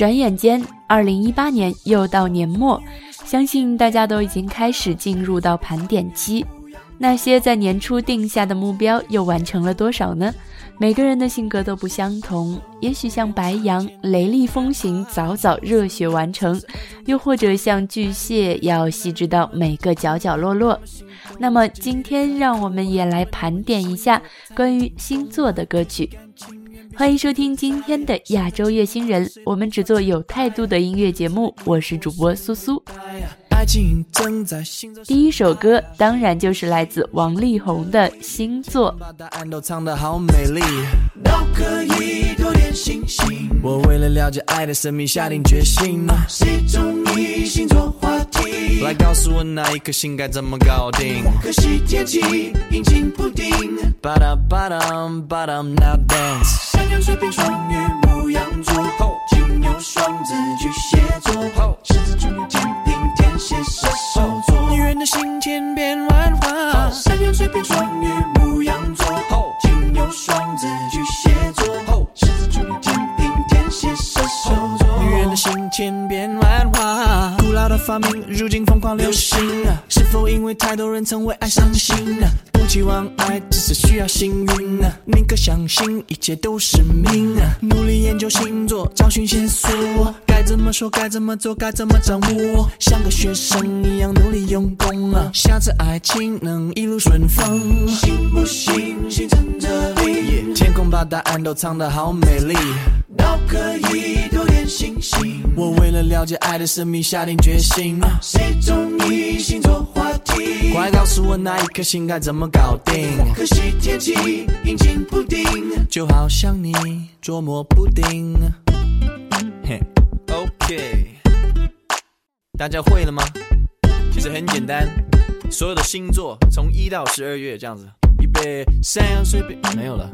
转眼间，二零一八年又到年末，相信大家都已经开始进入到盘点期。那些在年初定下的目标又完成了多少呢？每个人的性格都不相同，也许像白羊，雷厉风行，早早热血完成；又或者像巨蟹，要细致到每个角角落落。那么今天，让我们也来盘点一下关于星座的歌曲。欢迎收听今天的亚洲乐星人，我们只做有态度的音乐节目。我是主播苏苏。第一首歌当然就是来自王力宏的《星座》。把答案都藏得好美丽，都可以多点信心。我为了了解爱的神秘，下定决心。谁中意星座？来告诉我哪一颗星该怎么搞定？可惜天气阴晴不定。吧嗒吧嗒吧嗒，Now dance。山羊、水瓶、双鱼、牧羊座、金牛、双子、巨蟹座、狮子、处女、天平、天蝎、射手座。女人的心千变万化。山羊、水瓶、双鱼、牧羊座、金牛、双子、巨蟹座、狮子、处女、天平、天蝎、射手座。女人的心千变万发明，如今疯狂流行。是否因为太多人曾为爱伤心？不期望爱，只是需要幸运。宁可相信一切都是命。努力研究星座，找寻线索。该怎么说？该怎么做？该怎么掌握？像个学生一样努力用功啊。下次爱情能一路顺风。信不信？星辰这里，天空把答案都藏得好美丽。都可以多点信心。我为了了解爱的神秘，下定决心。谁中意星座话题？快告诉我那一颗星该怎么搞定？可惜天气阴晴不定，就好像你捉摸不定。嘿，OK，大家会了吗？其实很简单，所有的星座从一到十二月这样子，预备，山羊、水瓶，没有了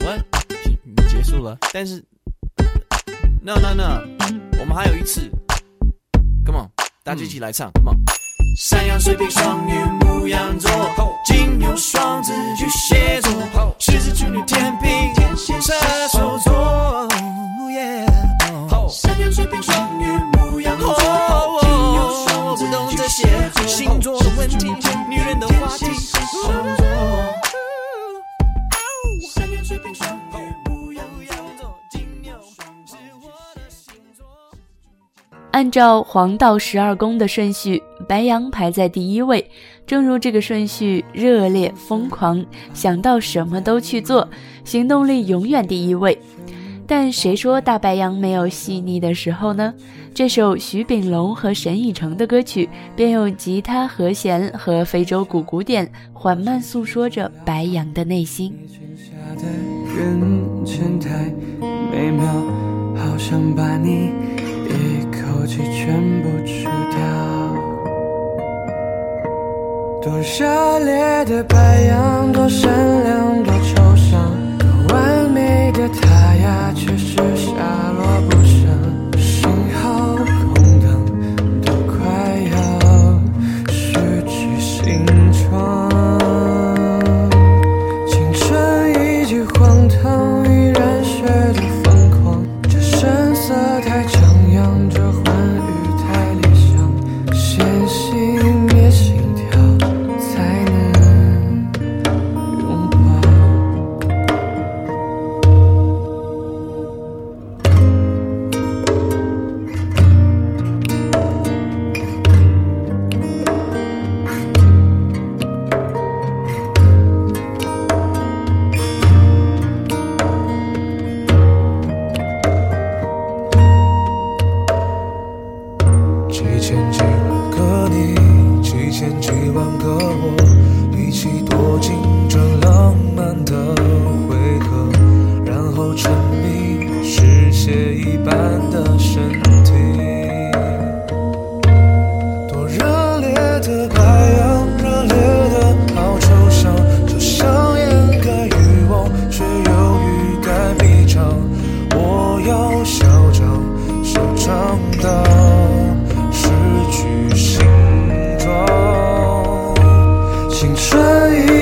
，What？结束了，但是。No No No，我们还有一次，Come on，大家一起来唱，Come on。山羊、水瓶、双鱼、牧羊座、金牛、双子、巨蟹座、狮子、处女、天平、天蝎、射手座。按照黄道十二宫的顺序，白羊排在第一位。正如这个顺序，热烈、疯狂，想到什么都去做，行动力永远第一位。但谁说大白羊没有细腻的时候呢？这首徐秉龙和沈以诚的歌曲，便用吉他和弦和非洲鼓鼓点，缓慢诉说着白羊的内心。人太美妙，好想把你全部吃掉。多热烈的白羊，多善良，多抽象，多完美的他呀，却是下落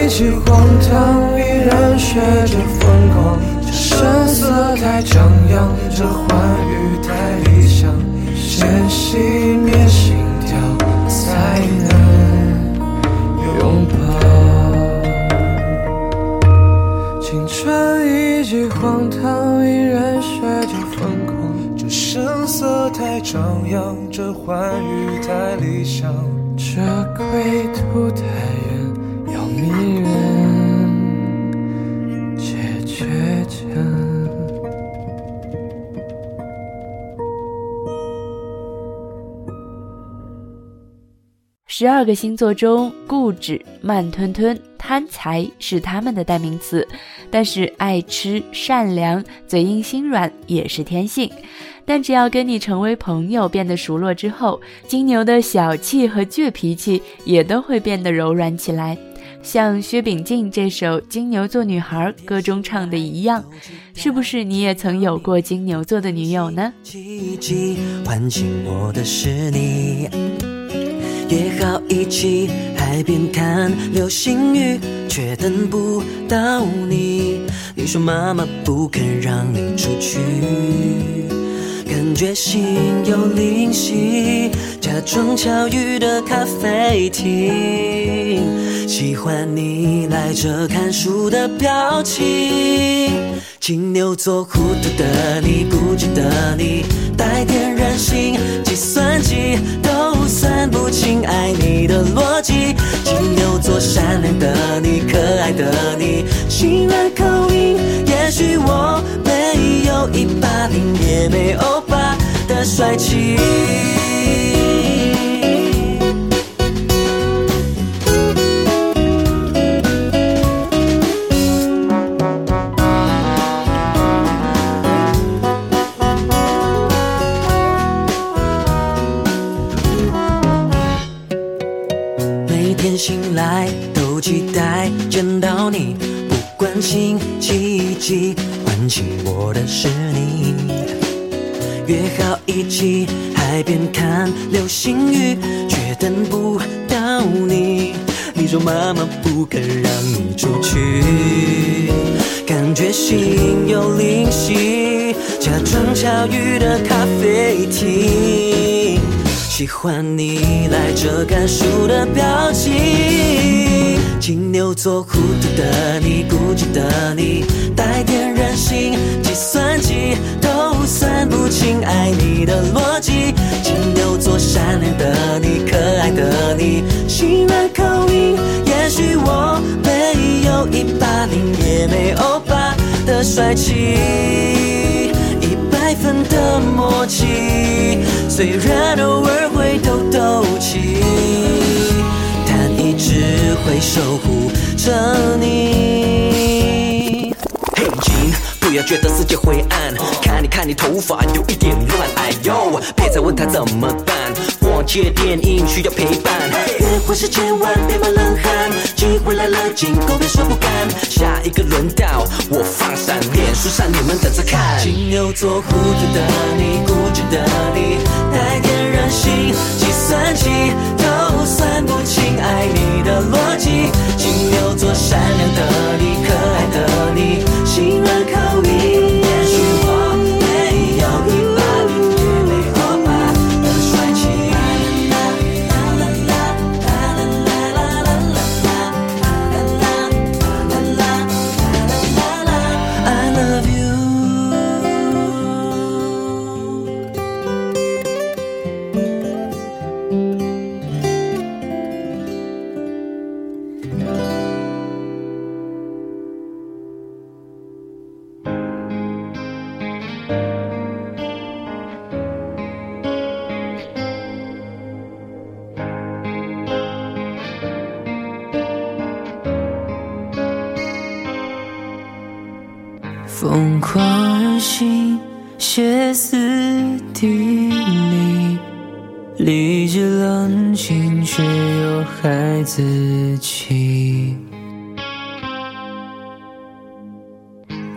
记荒唐，依然学着疯狂。这声色太张扬，这欢愉太理想。先熄灭心跳，才能拥抱。青春一记荒唐，依然学着疯狂。这声色太张扬，这欢愉太理想。这归途太十二个星座中，固执、慢吞吞、贪财是他们的代名词，但是爱吃、善良、嘴硬心软也是天性。但只要跟你成为朋友，变得熟络之后，金牛的小气和倔脾气也都会变得柔软起来。像薛炳静这首《金牛座女孩》歌中唱的一样，是不是你也曾有过金牛座的女友呢？奇迹唤醒我的是你，约好一起海边看流星雨，却等不到你。你说妈妈不肯让你出去，感觉心有灵犀，假装巧遇的咖啡厅，喜欢你赖着看书的表情。金牛座糊涂的你，固执的你，的你，可爱的你，心软口音，也许我没有一八零，也没欧巴的帅气。等不到你。你说妈妈不肯让你出去，感觉心有灵犀，假装巧遇的咖啡厅。喜欢你来这看书的表情，金牛座糊涂的你，固执的你，带点任性，计算机都算不清爱你的逻辑。多善良的你，可爱的你，心软口音，也许我没有一八零，也没欧巴的帅气。一百分的默契，虽然偶尔会抖抖气，但一直会守护着你。觉得世界灰暗，看你看你头发有一点乱，哎呦，别再问他怎么办。逛街电影需要陪伴，约会时千万别冒冷汗，机会来了经过别说不敢。下一个轮到我放闪，脸书上你们等着看。金牛座糊涂的你，固执的你，带点任性，计算机都算不清爱你的逻辑。金牛座善良的你，可爱的你，心软口自己。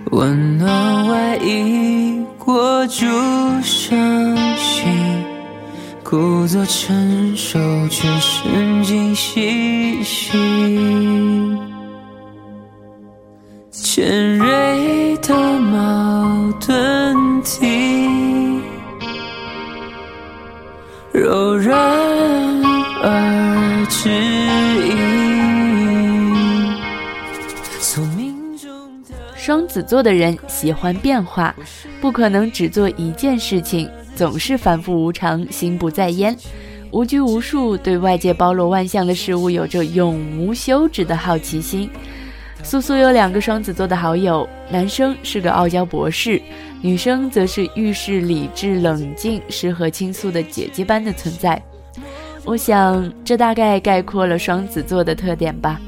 温暖外衣裹住伤心，故作成熟却神经兮兮。尖锐的矛盾子座的人喜欢变化，不可能只做一件事情，总是反复无常，心不在焉。无拘无束，对外界包罗万象的事物有着永无休止的好奇心。苏苏有两个双子座的好友，男生是个傲娇博士，女生则是遇事理智冷静、适合倾诉的姐姐般的存在。我想，这大概概括了双子座的特点吧。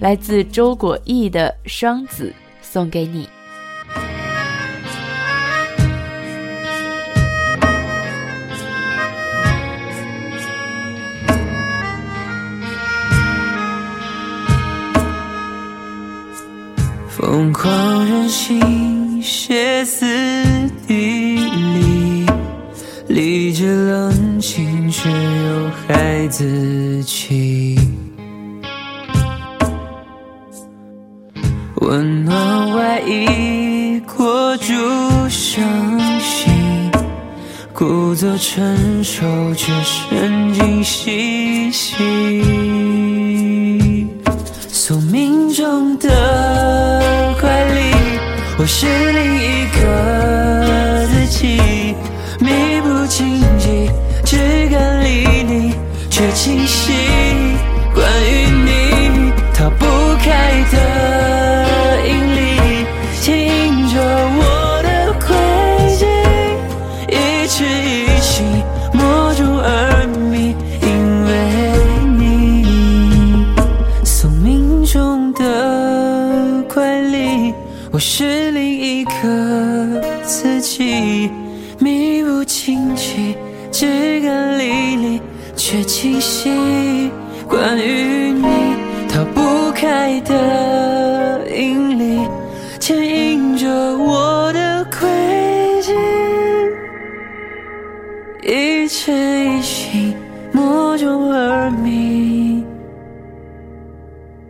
来自周果毅的《双子》，送给你。疯狂任性，歇斯底里，理智冷静却又孩子气，故作成熟却神经兮兮。宿命中的怪力，我是另一个自己，迷不经迹，枝干粒粒却清晰。关于你逃不开的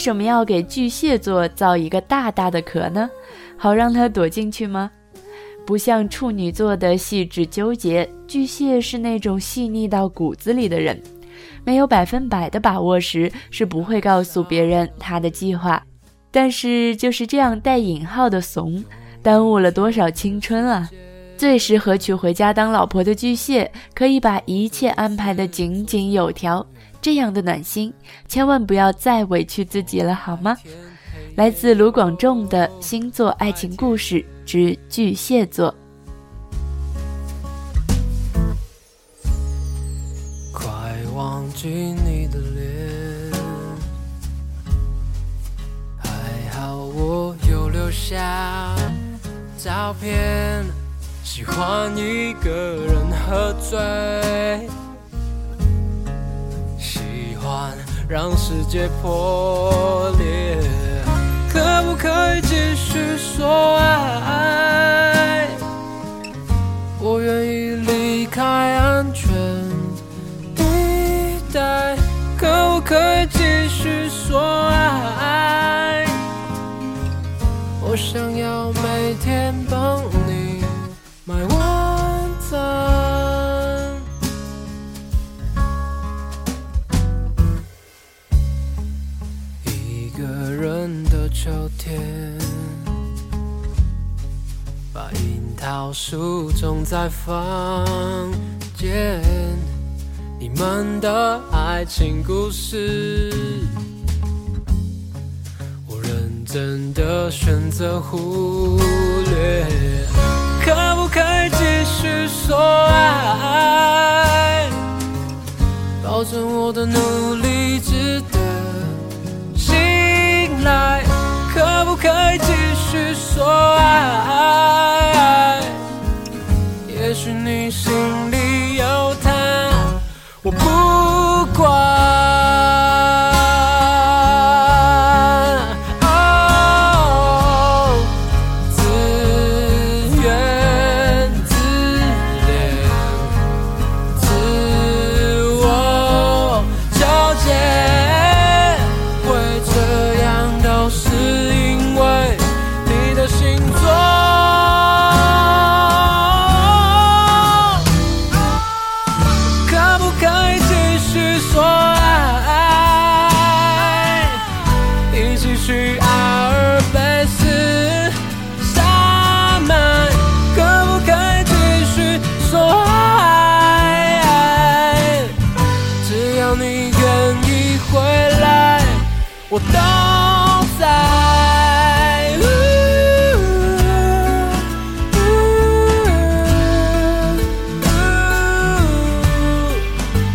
什么要给巨蟹座造一个大大的壳呢？好让它躲进去吗？不像处女座的细致纠结，巨蟹是那种细腻到骨子里的人，没有百分百的把握时是不会告诉别人他的计划。但是就是这样带引号的怂，耽误了多少青春啊！最适合娶回家当老婆的巨蟹，可以把一切安排得井井有条。这样的暖心，千万不要再委屈自己了，好吗？来自卢广仲的《星座爱情故事之巨蟹座》。快忘记你的脸，还好我有留下照片。喜欢一个人喝醉，欢让世界破裂。可不可以继续说爱？我愿意离开安全地带，可不可以继续说爱？我想要每天帮桃树种在房间。你们的爱情故事，我认真的选择忽略。可不可以继续说爱？保证我的努力值得信赖，可不可以继续说爱。是你心里我都在。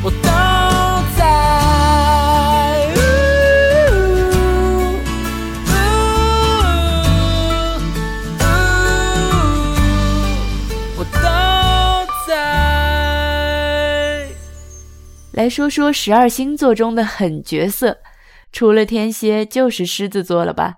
我都在。我都在。来说说十二星座中的狠角色，除了天蝎就是狮子座了吧？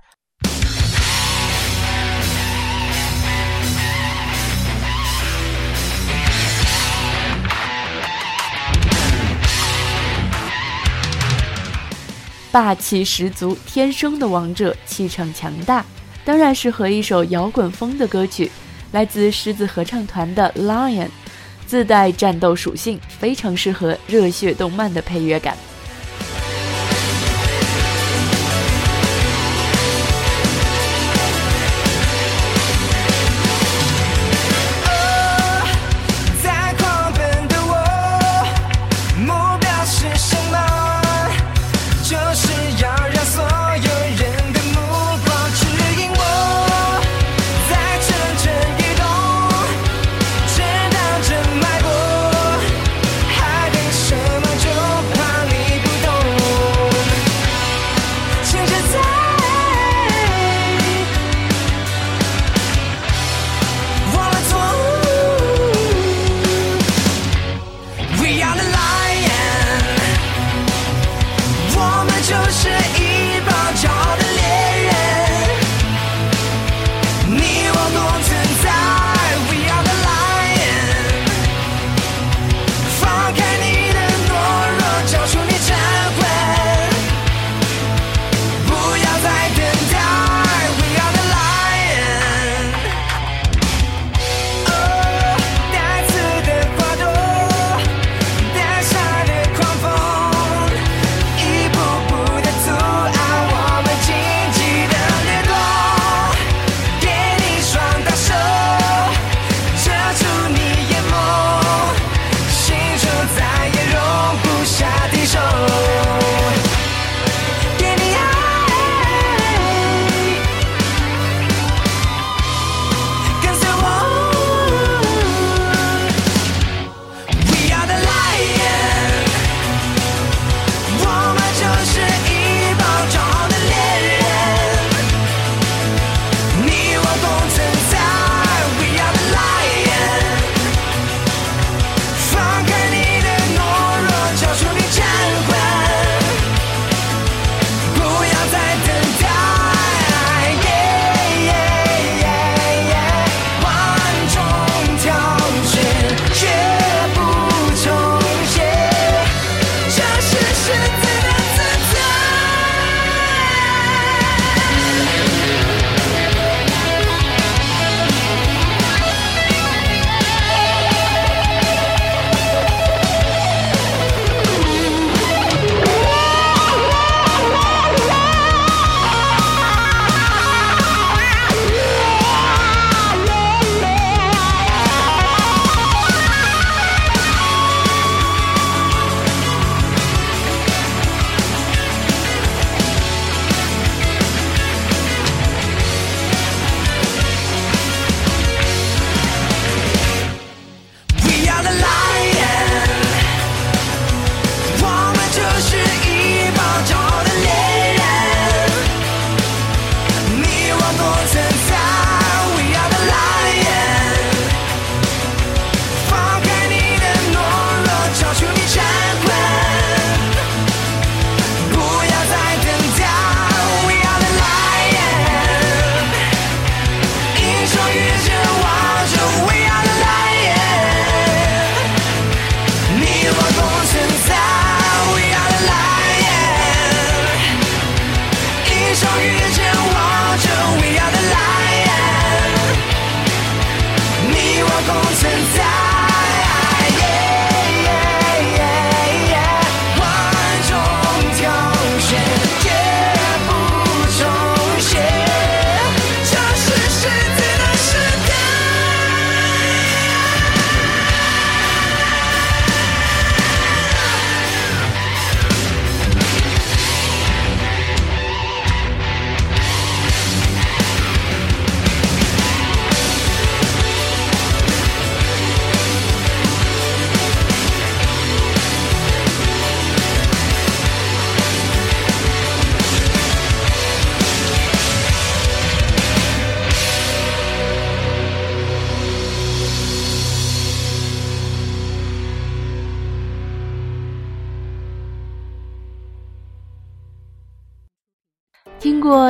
霸气十足，天生的王者，气场强大，当然是和一首摇滚风的歌曲，来自狮子合唱团的《Lion》。自带战斗属性，非常适合热血动漫的配乐感。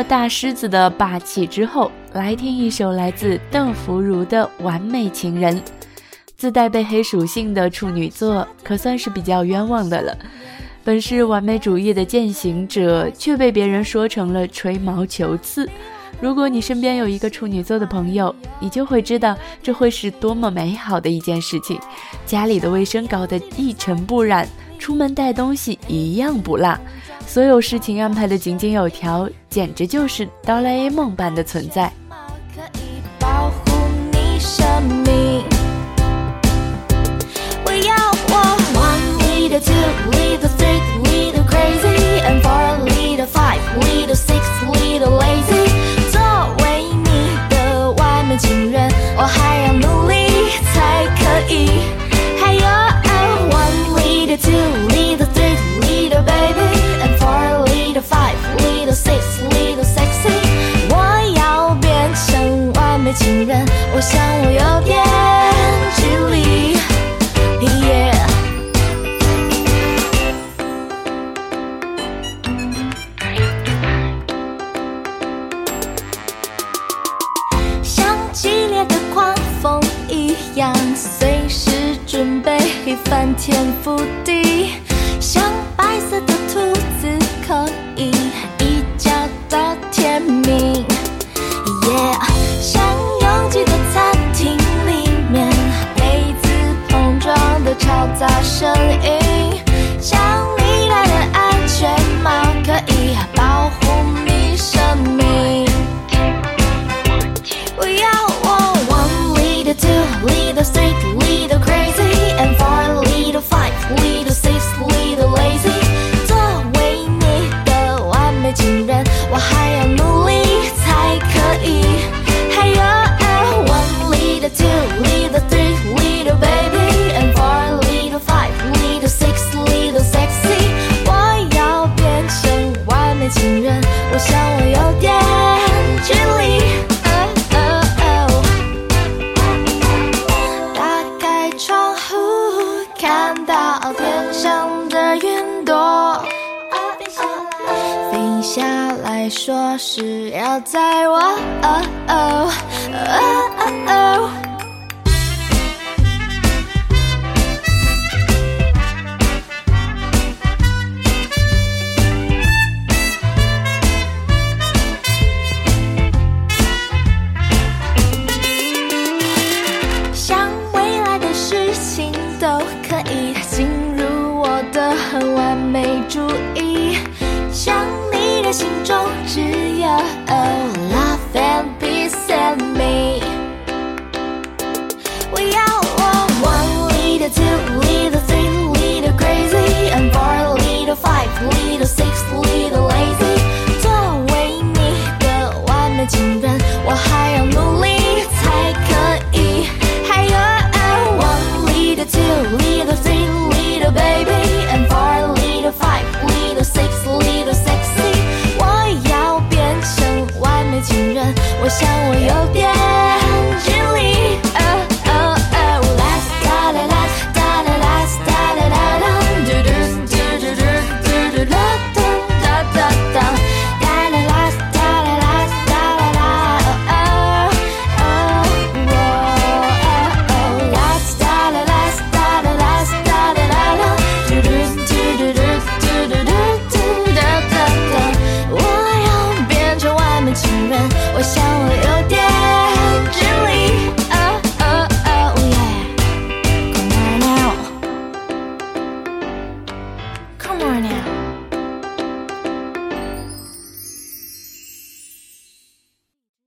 大狮子的霸气之后，来听一首来自邓福如的《完美情人》。自带被黑属性的处女座，可算是比较冤枉的了。本是完美主义的践行者，却被别人说成了吹毛求疵。如果你身边有一个处女座的朋友，你就会知道这会是多么美好的一件事情。家里的卫生搞得一尘不染，出门带东西一样不落，所有事情安排的井井有条，简直就是哆啦 A 梦般的存在。six, little lazy。